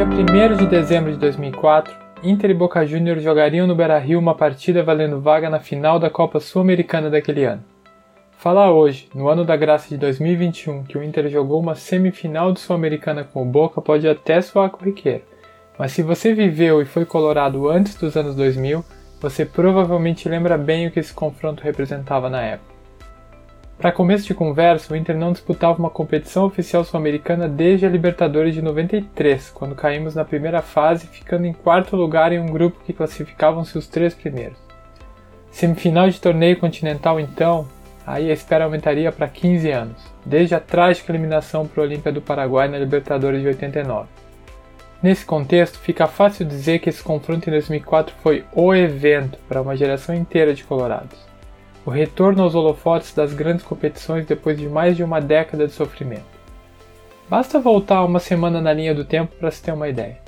dia 1 de dezembro de 2004, Inter e Boca Juniors jogariam no Beira-Rio uma partida valendo vaga na final da Copa Sul-Americana daquele ano. Falar hoje, no ano da graça de 2021, que o Inter jogou uma semifinal de Sul-Americana com o Boca pode até soar corriqueiro, mas se você viveu e foi colorado antes dos anos 2000, você provavelmente lembra bem o que esse confronto representava na época. Para começo de conversa, o Inter não disputava uma competição oficial sul-americana desde a Libertadores de 93, quando caímos na primeira fase, ficando em quarto lugar em um grupo que classificavam-se os três primeiros. Semifinal de torneio continental, então, aí a espera aumentaria para 15 anos, desde a trágica eliminação para o Olímpia do Paraguai na Libertadores de 89. Nesse contexto, fica fácil dizer que esse confronto em 2004 foi o evento para uma geração inteira de colorados o retorno aos holofotes das grandes competições depois de mais de uma década de sofrimento. Basta voltar uma semana na linha do tempo para se ter uma ideia.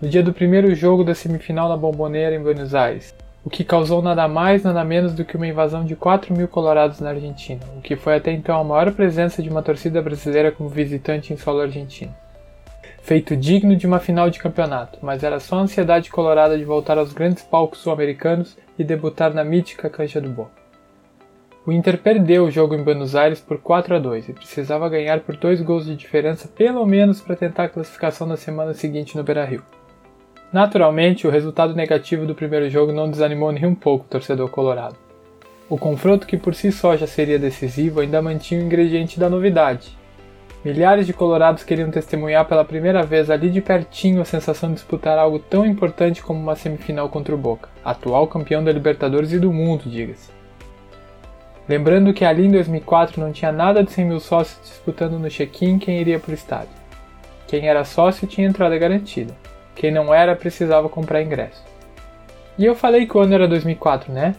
No dia do primeiro jogo da semifinal na Bomboneira em Buenos Aires, o que causou nada mais nada menos do que uma invasão de 4 mil colorados na Argentina, o que foi até então a maior presença de uma torcida brasileira como visitante em solo argentino. Feito digno de uma final de campeonato, mas era só a ansiedade colorada de voltar aos grandes palcos sul-americanos e debutar na mítica cancha do Boca. O Inter perdeu o jogo em Buenos Aires por 4 a 2 e precisava ganhar por dois gols de diferença pelo menos para tentar a classificação na semana seguinte no Beira-Rio. Naturalmente, o resultado negativo do primeiro jogo não desanimou nem um pouco o torcedor colorado. O confronto, que por si só já seria decisivo, ainda mantinha o ingrediente da novidade. Milhares de colorados queriam testemunhar pela primeira vez ali de pertinho a sensação de disputar algo tão importante como uma semifinal contra o Boca, atual campeão da Libertadores e do mundo, diga-se. Lembrando que ali em 2004 não tinha nada de 100 mil sócios disputando no check-in quem iria para o estádio. Quem era sócio tinha entrada garantida. Quem não era precisava comprar ingresso. E eu falei que o ano era 2004, né?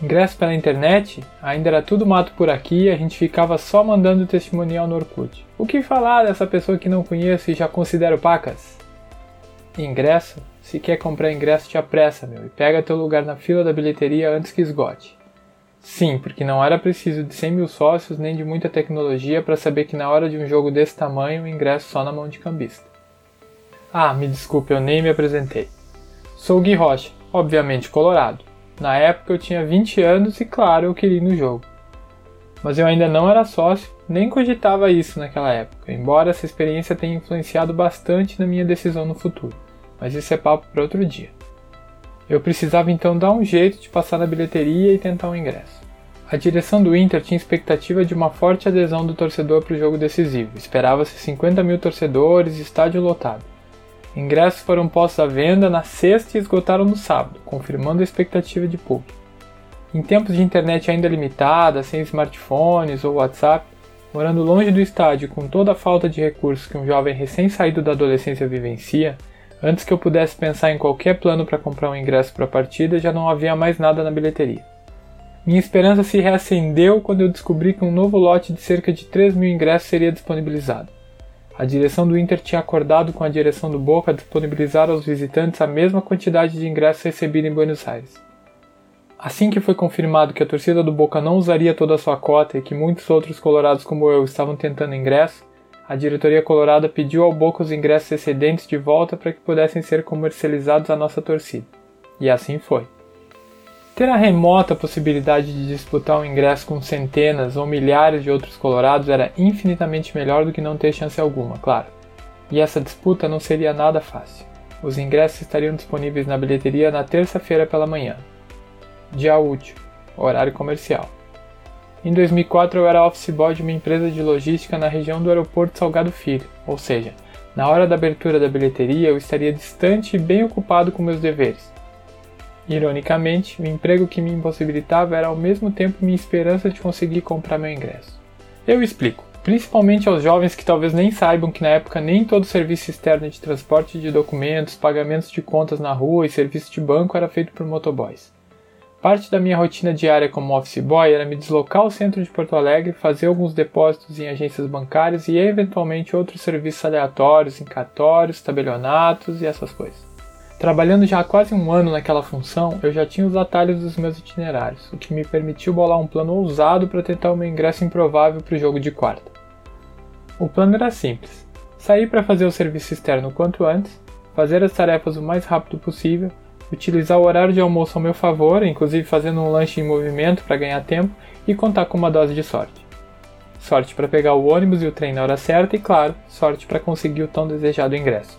Ingresso pela internet, ainda era tudo mato por aqui e a gente ficava só mandando testemunial no Orkut. O que falar dessa pessoa que não conheço e já considero pacas? Ingresso? Se quer comprar ingresso, te apressa, meu, e pega teu lugar na fila da bilheteria antes que esgote. Sim, porque não era preciso de 100 mil sócios nem de muita tecnologia para saber que na hora de um jogo desse tamanho o ingresso só na mão de cambista. Ah, me desculpe, eu nem me apresentei. Sou Gui Rocha, obviamente colorado. Na época eu tinha 20 anos e claro, eu queria ir no jogo. Mas eu ainda não era sócio, nem cogitava isso naquela época, embora essa experiência tenha influenciado bastante na minha decisão no futuro. Mas isso é papo para outro dia. Eu precisava então dar um jeito de passar na bilheteria e tentar um ingresso. A direção do Inter tinha expectativa de uma forte adesão do torcedor para o jogo decisivo. Esperava-se 50 mil torcedores e estádio lotado. Ingressos foram postos à venda na sexta e esgotaram no sábado, confirmando a expectativa de público. Em tempos de internet ainda limitada, sem smartphones ou WhatsApp, morando longe do estádio com toda a falta de recursos que um jovem recém-saído da adolescência vivencia, Antes que eu pudesse pensar em qualquer plano para comprar um ingresso para a partida, já não havia mais nada na bilheteria. Minha esperança se reacendeu quando eu descobri que um novo lote de cerca de 3 mil ingressos seria disponibilizado. A direção do Inter tinha acordado com a direção do Boca disponibilizar aos visitantes a mesma quantidade de ingressos recebidos em Buenos Aires. Assim que foi confirmado que a torcida do Boca não usaria toda a sua cota e que muitos outros colorados como eu estavam tentando ingresso, a diretoria colorada pediu ao Boca os ingressos excedentes de volta para que pudessem ser comercializados à nossa torcida. E assim foi. Ter a remota possibilidade de disputar um ingresso com centenas ou milhares de outros colorados era infinitamente melhor do que não ter chance alguma, claro. E essa disputa não seria nada fácil. Os ingressos estariam disponíveis na bilheteria na terça-feira pela manhã. Dia útil, horário comercial. Em 2004 eu era office boy de uma empresa de logística na região do aeroporto Salgado Filho, ou seja, na hora da abertura da bilheteria eu estaria distante e bem ocupado com meus deveres. Ironicamente, o emprego que me impossibilitava era ao mesmo tempo minha esperança de conseguir comprar meu ingresso. Eu explico, principalmente aos jovens que talvez nem saibam que na época nem todo serviço externo de transporte de documentos, pagamentos de contas na rua e serviço de banco era feito por motoboys. Parte da minha rotina diária como office boy era me deslocar ao centro de Porto Alegre, fazer alguns depósitos em agências bancárias e eventualmente outros serviços aleatórios em cartórios, tabelionatos e essas coisas. Trabalhando já há quase um ano naquela função, eu já tinha os atalhos dos meus itinerários, o que me permitiu bolar um plano ousado para tentar o meu ingresso improvável para o jogo de quarta. O plano era simples: sair para fazer o serviço externo quanto antes, fazer as tarefas o mais rápido possível, utilizar o horário de almoço ao meu favor, inclusive fazendo um lanche em movimento para ganhar tempo e contar com uma dose de sorte. Sorte para pegar o ônibus e o trem na hora certa e, claro, sorte para conseguir o tão desejado ingresso.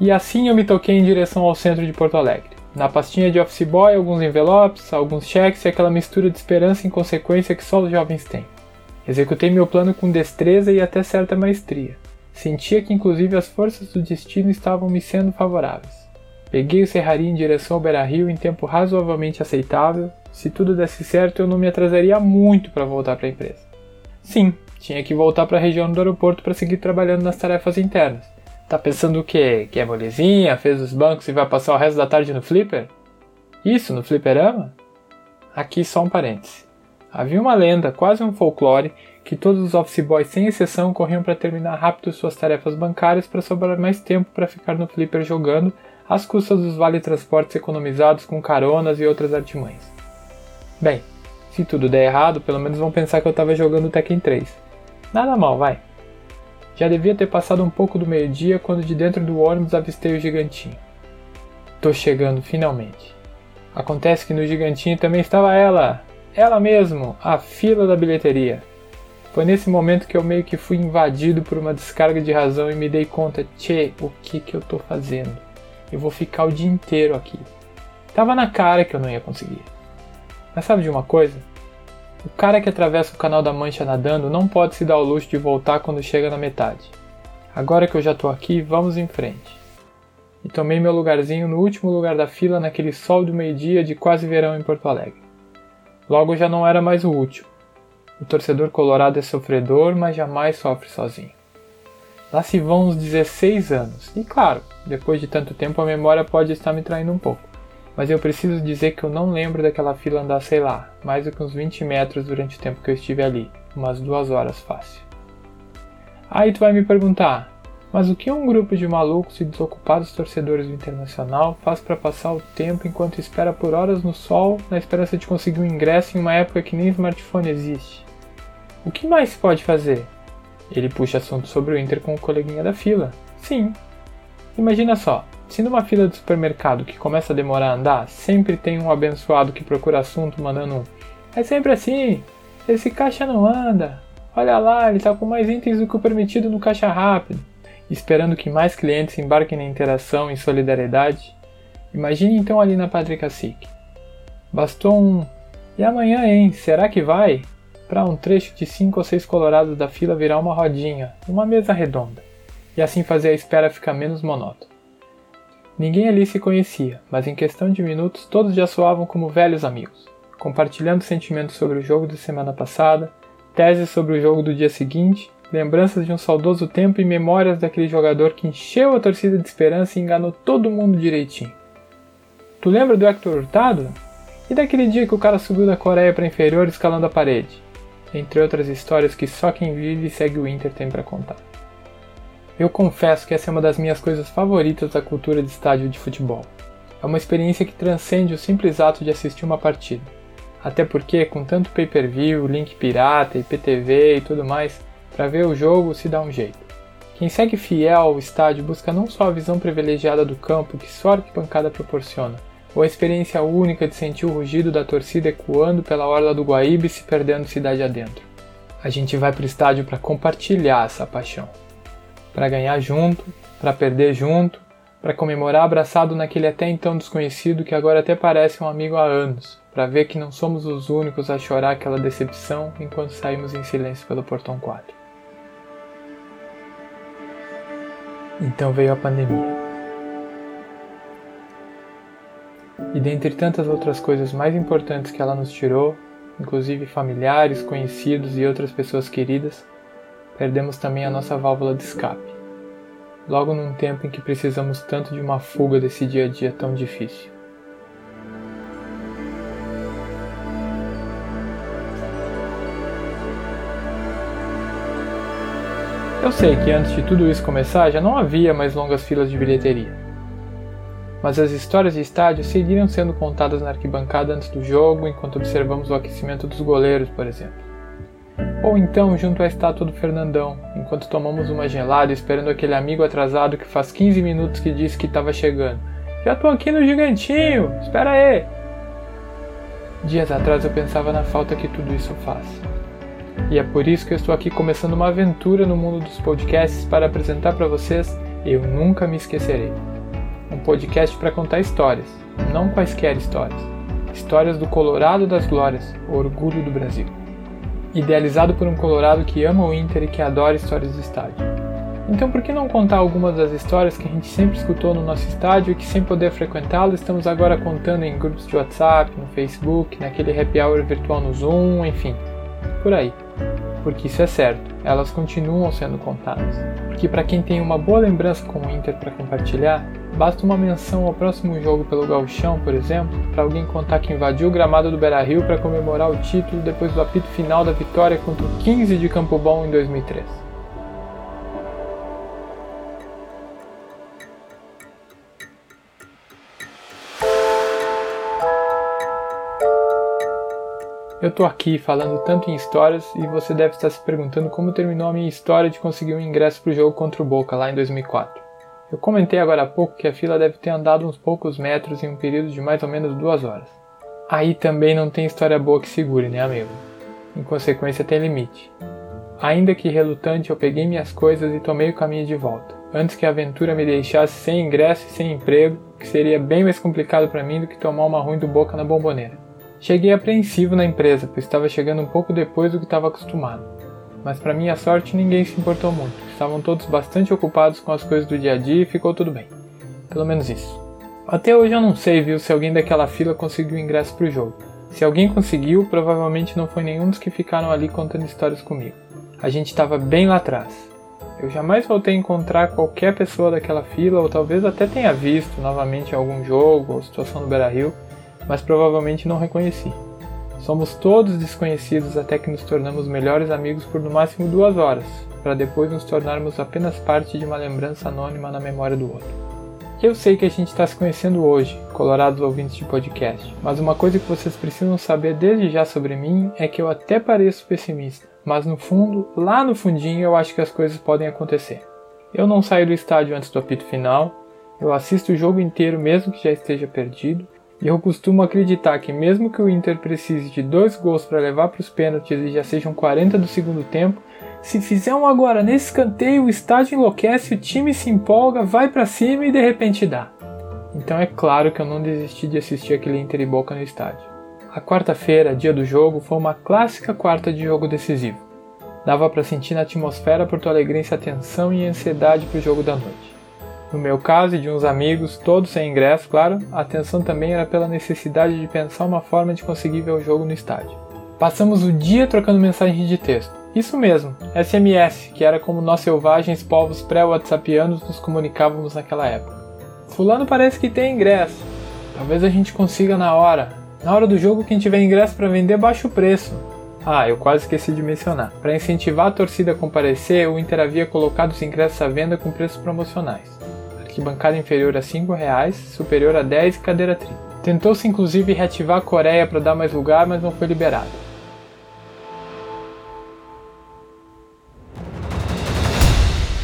E assim eu me toquei em direção ao centro de Porto Alegre. Na pastinha de office boy, alguns envelopes, alguns cheques e aquela mistura de esperança e inconsequência que só os jovens têm. Executei meu plano com destreza e até certa maestria. Sentia que inclusive as forças do destino estavam me sendo favoráveis. Peguei o Serraria em direção ao Beira-Rio em tempo razoavelmente aceitável. Se tudo desse certo, eu não me atrasaria muito para voltar para a empresa. Sim, tinha que voltar para a região do aeroporto para seguir trabalhando nas tarefas internas. Tá pensando o quê? Que é molezinha, fez os bancos e vai passar o resto da tarde no flipper? Isso, no flipperama? Aqui só um parêntese. Havia uma lenda, quase um folclore, que todos os office boys, sem exceção, corriam para terminar rápido suas tarefas bancárias para sobrar mais tempo para ficar no flipper jogando, às custas dos vale-transportes economizados com caronas e outras artimanhas. Bem, se tudo der errado, pelo menos vão pensar que eu estava jogando Tekken 3. Nada mal, vai. Já devia ter passado um pouco do meio-dia quando de dentro do ônibus avistei o gigantinho. Tô chegando finalmente. Acontece que no gigantinho também estava ela, ela mesmo, a fila da bilheteria. Foi nesse momento que eu meio que fui invadido por uma descarga de razão e me dei conta, tchê, o que que eu tô fazendo? Eu vou ficar o dia inteiro aqui. Tava na cara que eu não ia conseguir. Mas sabe de uma coisa? O cara que atravessa o canal da Mancha nadando não pode se dar o luxo de voltar quando chega na metade. Agora que eu já tô aqui, vamos em frente. E tomei meu lugarzinho no último lugar da fila naquele sol do meio-dia de quase verão em Porto Alegre. Logo já não era mais o último. O torcedor colorado é sofredor, mas jamais sofre sozinho. Lá se vão uns 16 anos, e claro, depois de tanto tempo a memória pode estar me traindo um pouco mas eu preciso dizer que eu não lembro daquela fila andar, sei lá, mais do que uns 20 metros durante o tempo que eu estive ali, umas duas horas fácil. Aí tu vai me perguntar, mas o que um grupo de malucos e desocupados torcedores do Internacional faz para passar o tempo enquanto espera por horas no sol na esperança de conseguir um ingresso em uma época que nem smartphone existe? O que mais se pode fazer? Ele puxa assunto sobre o Inter com o coleguinha da fila. Sim. Imagina só, se numa fila de supermercado que começa a demorar a andar, sempre tem um abençoado que procura assunto mandando um. É sempre assim. Esse caixa não anda. Olha lá, ele está com mais itens do que o permitido no caixa rápido. Esperando que mais clientes embarquem na interação e solidariedade. Imagine então ali na Padre Cacique. Bastou um. E amanhã, hein? Será que vai? Para um trecho de cinco ou seis colorados da fila virar uma rodinha, uma mesa redonda. E assim fazer a espera ficar menos monótona. Ninguém ali se conhecia, mas em questão de minutos todos já soavam como velhos amigos, compartilhando sentimentos sobre o jogo de semana passada, teses sobre o jogo do dia seguinte, lembranças de um saudoso tempo e memórias daquele jogador que encheu a torcida de esperança e enganou todo mundo direitinho. Tu lembra do Hector Hurtado? E daquele dia que o cara subiu da Coreia para inferior escalando a parede? Entre outras histórias que só quem vive e segue o Inter tem para contar. Eu confesso que essa é uma das minhas coisas favoritas da cultura de estádio de futebol. É uma experiência que transcende o simples ato de assistir uma partida. Até porque, com tanto pay-per-view, link pirata, IPTV e tudo mais, para ver o jogo se dá um jeito. Quem segue fiel ao estádio busca não só a visão privilegiada do campo que só a arquibancada proporciona, ou a experiência única de sentir o rugido da torcida ecoando pela orla do Guaíba e se perdendo cidade adentro. A gente vai para o estádio para compartilhar essa paixão para ganhar junto, para perder junto, para comemorar abraçado naquele até então desconhecido que agora até parece um amigo há anos, para ver que não somos os únicos a chorar aquela decepção enquanto saímos em silêncio pelo portão 4. Então veio a pandemia. E dentre tantas outras coisas mais importantes que ela nos tirou, inclusive familiares, conhecidos e outras pessoas queridas, perdemos também a nossa válvula de escape. Logo num tempo em que precisamos tanto de uma fuga desse dia a dia tão difícil. Eu sei que antes de tudo isso começar já não havia mais longas filas de bilheteria. Mas as histórias de estádio seguiram sendo contadas na arquibancada antes do jogo, enquanto observamos o aquecimento dos goleiros, por exemplo. Ou então junto à estátua do Fernandão, enquanto tomamos uma gelada esperando aquele amigo atrasado que faz 15 minutos que disse que estava chegando. Já tô aqui no gigantinho, espera aí! Dias atrás eu pensava na falta que tudo isso faz. E é por isso que eu estou aqui começando uma aventura no mundo dos podcasts para apresentar para vocês Eu Nunca Me Esquecerei. Um podcast para contar histórias, não quaisquer histórias. Histórias do Colorado das Glórias, orgulho do Brasil idealizado por um colorado que ama o Inter e que adora histórias do estádio. Então por que não contar algumas das histórias que a gente sempre escutou no nosso estádio e que sem poder frequentá-lo estamos agora contando em grupos de WhatsApp, no Facebook, naquele happy hour virtual no Zoom, enfim, por aí. Porque isso é certo, elas continuam sendo contadas. Porque para quem tem uma boa lembrança com o Inter para compartilhar, Basta uma menção ao próximo jogo pelo Gauchão, por exemplo, para alguém contar que invadiu o gramado do Beira-Rio para comemorar o título depois do apito final da vitória contra o 15 de Campo Bom em 2003. Eu tô aqui falando tanto em histórias e você deve estar se perguntando como terminou a minha história de conseguir um ingresso para o jogo contra o Boca lá em 2004. Eu comentei agora há pouco que a fila deve ter andado uns poucos metros em um período de mais ou menos duas horas. Aí também não tem história boa que segure, né, amigo? Em consequência, tem limite. Ainda que relutante, eu peguei minhas coisas e tomei o caminho de volta, antes que a aventura me deixasse sem ingresso e sem emprego, que seria bem mais complicado para mim do que tomar uma ruim do boca na bomboneira. Cheguei apreensivo na empresa, pois estava chegando um pouco depois do que estava acostumado mas para minha sorte ninguém se importou muito. Estavam todos bastante ocupados com as coisas do dia a dia e ficou tudo bem. Pelo menos isso. Até hoje eu não sei, viu, se alguém daquela fila conseguiu ingresso pro jogo. Se alguém conseguiu, provavelmente não foi nenhum dos que ficaram ali contando histórias comigo. A gente estava bem lá atrás. Eu jamais voltei a encontrar qualquer pessoa daquela fila, ou talvez até tenha visto novamente algum jogo ou situação no Beira Rio, mas provavelmente não reconheci. Somos todos desconhecidos até que nos tornamos melhores amigos por no máximo duas horas, para depois nos tornarmos apenas parte de uma lembrança anônima na memória do outro. Eu sei que a gente está se conhecendo hoje, colorados ouvintes de podcast, mas uma coisa que vocês precisam saber desde já sobre mim é que eu até pareço pessimista, mas no fundo, lá no fundinho, eu acho que as coisas podem acontecer. Eu não saio do estádio antes do apito final, eu assisto o jogo inteiro mesmo que já esteja perdido, e eu costumo acreditar que, mesmo que o Inter precise de dois gols para levar para os pênaltis e já sejam 40 do segundo tempo, se fizer um agora nesse escanteio, o estádio enlouquece, o time se empolga, vai para cima e de repente dá. Então é claro que eu não desisti de assistir aquele Inter e Boca no estádio. A quarta-feira, dia do jogo, foi uma clássica quarta de jogo decisivo. Dava para sentir na atmosfera porto-alegrense a tensão e a ansiedade para o jogo da noite. No meu caso e de uns amigos, todos sem ingresso, claro, a atenção também era pela necessidade de pensar uma forma de conseguir ver o jogo no estádio. Passamos o dia trocando mensagens de texto. Isso mesmo, SMS, que era como nós selvagens povos pré-whatsappianos nos comunicávamos naquela época. Fulano parece que tem ingresso. Talvez a gente consiga na hora. Na hora do jogo, quem tiver ingresso para vender, baixa o preço. Ah, eu quase esqueci de mencionar. Para incentivar a torcida a comparecer, o Inter havia colocado os ingressos à venda com preços promocionais arquibancada inferior a R$ reais, superior a 10 e cadeira tri. Tentou-se inclusive reativar a Coreia para dar mais lugar, mas não foi liberado.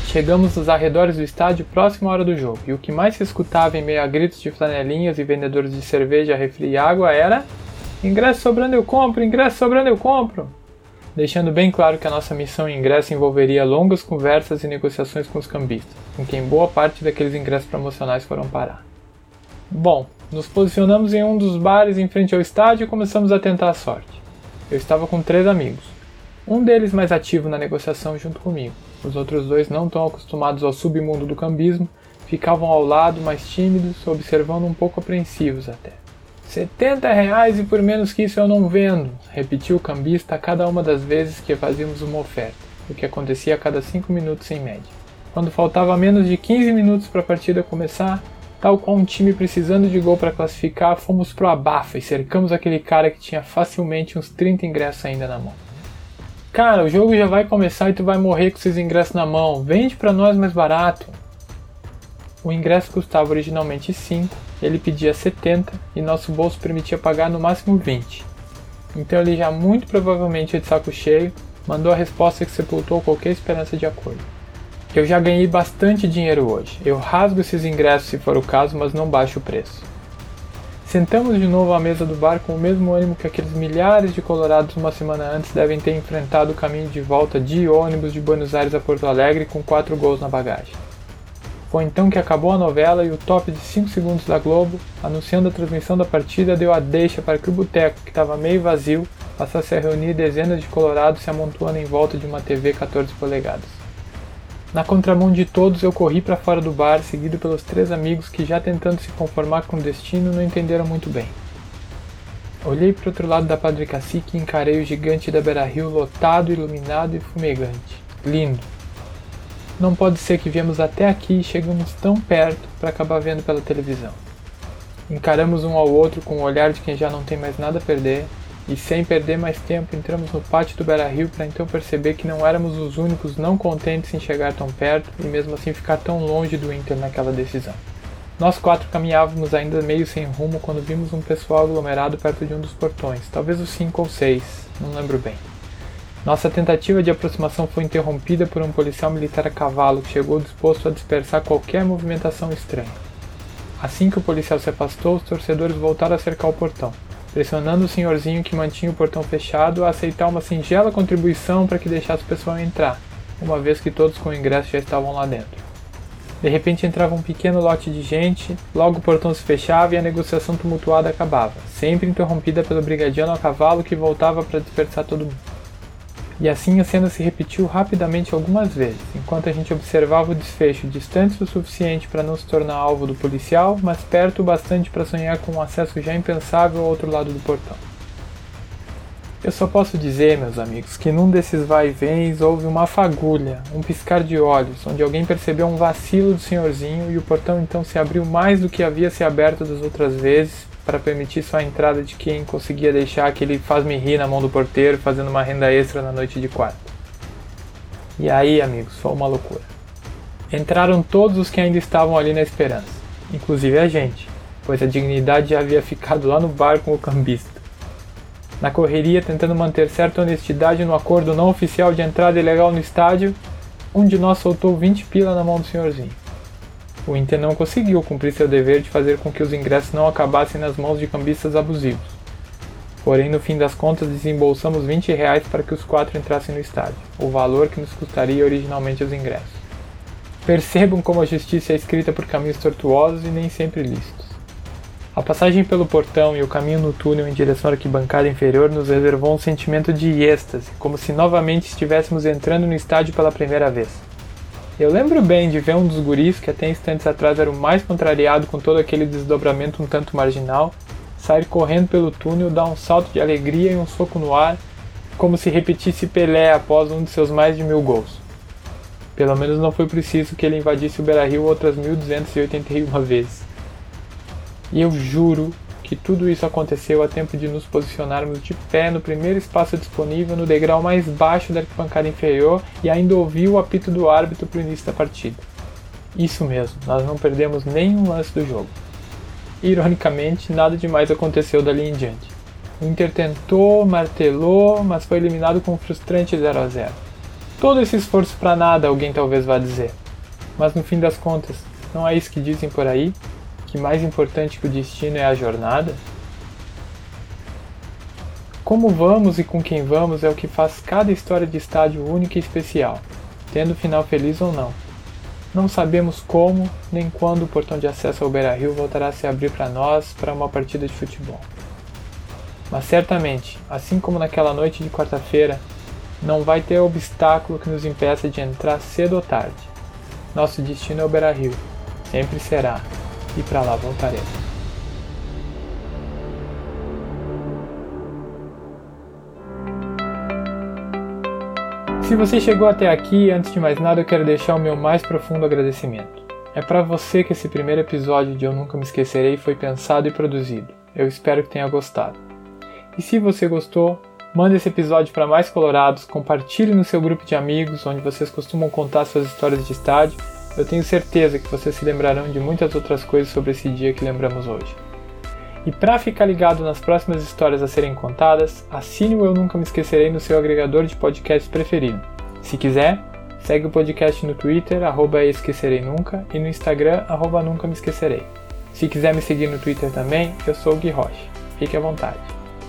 Chegamos nos arredores do estádio próximo à hora do jogo, e o que mais se escutava em meio a gritos de flanelinhas e vendedores de cerveja, refri e água era: Ingresso sobrando eu compro, ingresso sobrando eu compro! deixando bem claro que a nossa missão em ingresso envolveria longas conversas e negociações com os cambistas, com quem boa parte daqueles ingressos promocionais foram parar. Bom, nos posicionamos em um dos bares em frente ao estádio e começamos a tentar a sorte. Eu estava com três amigos, um deles mais ativo na negociação junto comigo. Os outros dois, não tão acostumados ao submundo do cambismo, ficavam ao lado mais tímidos, observando um pouco apreensivos até. 70 reais e por menos que isso eu não vendo, repetiu o cambista a cada uma das vezes que fazíamos uma oferta, o que acontecia a cada 5 minutos em média. Quando faltava menos de 15 minutos para a partida começar, tal qual um time precisando de gol para classificar, fomos pro abafa e cercamos aquele cara que tinha facilmente uns 30 ingressos ainda na mão. Cara, o jogo já vai começar e tu vai morrer com esses ingressos na mão. Vende para nós mais barato. O ingresso custava originalmente 5 ele pedia 70 e nosso bolso permitia pagar no máximo 20. Então ele já muito provavelmente de saco cheio, mandou a resposta que sepultou qualquer esperança de acordo. Eu já ganhei bastante dinheiro hoje. Eu rasgo esses ingressos se for o caso, mas não baixo o preço. Sentamos de novo à mesa do bar com o mesmo ânimo que aqueles milhares de colorados uma semana antes devem ter enfrentado o caminho de volta de ônibus de Buenos Aires a Porto Alegre com quatro gols na bagagem. Foi então que acabou a novela e o top de 5 segundos da Globo, anunciando a transmissão da partida, deu a deixa para que o boteco, que estava meio vazio, passasse a reunir dezenas de colorados se amontoando em volta de uma TV 14 polegadas. Na contramão de todos, eu corri para fora do bar, seguido pelos três amigos que, já tentando se conformar com o destino, não entenderam muito bem. Olhei para o outro lado da Padre Cacique e encarei o gigante da Beira Rio lotado, iluminado e fumegante. Lindo. Não pode ser que viemos até aqui e chegamos tão perto para acabar vendo pela televisão. Encaramos um ao outro com o olhar de quem já não tem mais nada a perder e sem perder mais tempo, entramos no pátio do Beira Rio para então perceber que não éramos os únicos não contentes em chegar tão perto e mesmo assim ficar tão longe do Inter naquela decisão. Nós quatro caminhávamos ainda meio sem rumo quando vimos um pessoal aglomerado perto de um dos portões, talvez os cinco ou seis, não lembro bem. Nossa tentativa de aproximação foi interrompida por um policial militar a cavalo que chegou disposto a dispersar qualquer movimentação estranha. Assim que o policial se afastou, os torcedores voltaram a cercar o portão pressionando o senhorzinho que mantinha o portão fechado a aceitar uma singela contribuição para que deixasse o pessoal entrar, uma vez que todos com ingresso já estavam lá dentro. De repente entrava um pequeno lote de gente, logo o portão se fechava e a negociação tumultuada acabava, sempre interrompida pelo brigadiano a cavalo que voltava para dispersar todo mundo. E assim a cena se repetiu rapidamente algumas vezes, enquanto a gente observava o desfecho distante o suficiente para não se tornar alvo do policial, mas perto o bastante para sonhar com um acesso já impensável ao outro lado do portão. Eu só posso dizer, meus amigos, que num desses vai-vens houve uma fagulha, um piscar de olhos, onde alguém percebeu um vacilo do senhorzinho e o portão então se abriu mais do que havia se aberto das outras vezes, para permitir só a entrada de quem conseguia deixar aquele faz-me rir na mão do porteiro fazendo uma renda extra na noite de quarto. E aí, amigos, foi uma loucura. Entraram todos os que ainda estavam ali na esperança, inclusive a gente, pois a dignidade já havia ficado lá no bar com o cambista. Na correria, tentando manter certa honestidade no acordo não oficial de entrada ilegal no estádio, um de nós soltou 20 pila na mão do senhorzinho o Inter não conseguiu cumprir seu dever de fazer com que os ingressos não acabassem nas mãos de cambistas abusivos. Porém, no fim das contas, desembolsamos 20 reais para que os quatro entrassem no estádio, o valor que nos custaria originalmente os ingressos. Percebam como a justiça é escrita por caminhos tortuosos e nem sempre lícitos. A passagem pelo portão e o caminho no túnel em direção à arquibancada inferior nos reservou um sentimento de êxtase, como se novamente estivéssemos entrando no estádio pela primeira vez. Eu lembro bem de ver um dos guris, que até instantes atrás era o mais contrariado com todo aquele desdobramento um tanto marginal, sair correndo pelo túnel, dar um salto de alegria e um soco no ar, como se repetisse Pelé após um de seus mais de mil gols. Pelo menos não foi preciso que ele invadisse o Beira-Rio outras 1281 vezes. E eu juro que tudo isso aconteceu a tempo de nos posicionarmos de pé no primeiro espaço disponível no degrau mais baixo da arquibancada inferior e ainda ouvir o apito do árbitro para o início da partida. Isso mesmo, nós não perdemos nenhum lance do jogo. Ironicamente, nada demais aconteceu dali em diante. O Inter tentou, martelou, mas foi eliminado com um frustrante 0 a 0. Todo esse esforço para nada, alguém talvez vá dizer. Mas no fim das contas, não é isso que dizem por aí? Que mais importante que o destino é a jornada? Como vamos e com quem vamos é o que faz cada história de estádio única e especial, tendo final feliz ou não. Não sabemos como nem quando o portão de acesso ao Beira Rio voltará a se abrir para nós para uma partida de futebol. Mas certamente, assim como naquela noite de quarta-feira, não vai ter obstáculo que nos impeça de entrar cedo ou tarde. Nosso destino é o Beira Rio, sempre será e para lá voltaremos. Se você chegou até aqui, antes de mais nada eu quero deixar o meu mais profundo agradecimento. É para você que esse primeiro episódio de Eu Nunca Me Esquecerei foi pensado e produzido. Eu espero que tenha gostado. E se você gostou, mande esse episódio para mais colorados, compartilhe no seu grupo de amigos, onde vocês costumam contar suas histórias de estádio eu tenho certeza que vocês se lembrarão de muitas outras coisas sobre esse dia que lembramos hoje. E para ficar ligado nas próximas histórias a serem contadas, assine o Eu Nunca Me Esquecerei no seu agregador de podcast preferido. Se quiser, segue o podcast no Twitter, arroba Esquecerei Nunca, e no Instagram, arroba Nunca Me Esquecerei. Se quiser me seguir no Twitter também, eu sou o Gui Rocha. Fique à vontade.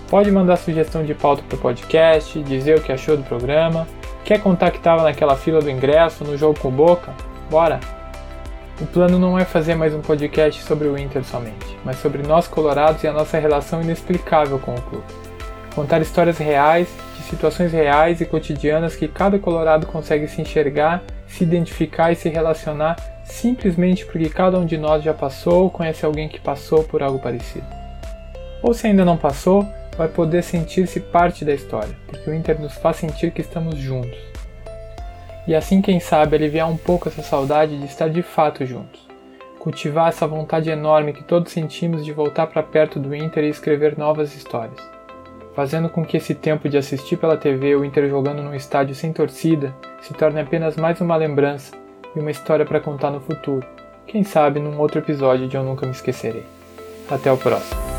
Pode mandar sugestão de pauta para o podcast, dizer o que achou do programa, quer contar que estava naquela fila do ingresso, no jogo com boca? Bora! O plano não é fazer mais um podcast sobre o Inter somente, mas sobre nós colorados e a nossa relação inexplicável com o clube. Contar histórias reais, de situações reais e cotidianas que cada colorado consegue se enxergar, se identificar e se relacionar simplesmente porque cada um de nós já passou ou conhece alguém que passou por algo parecido. Ou se ainda não passou, vai poder sentir-se parte da história, porque o Inter nos faz sentir que estamos juntos e assim, quem sabe, aliviar um pouco essa saudade de estar de fato juntos. Cultivar essa vontade enorme que todos sentimos de voltar para perto do Inter e escrever novas histórias. Fazendo com que esse tempo de assistir pela TV o Inter jogando num estádio sem torcida se torne apenas mais uma lembrança e uma história para contar no futuro. Quem sabe num outro episódio de Eu Nunca Me Esquecerei. Até o próximo.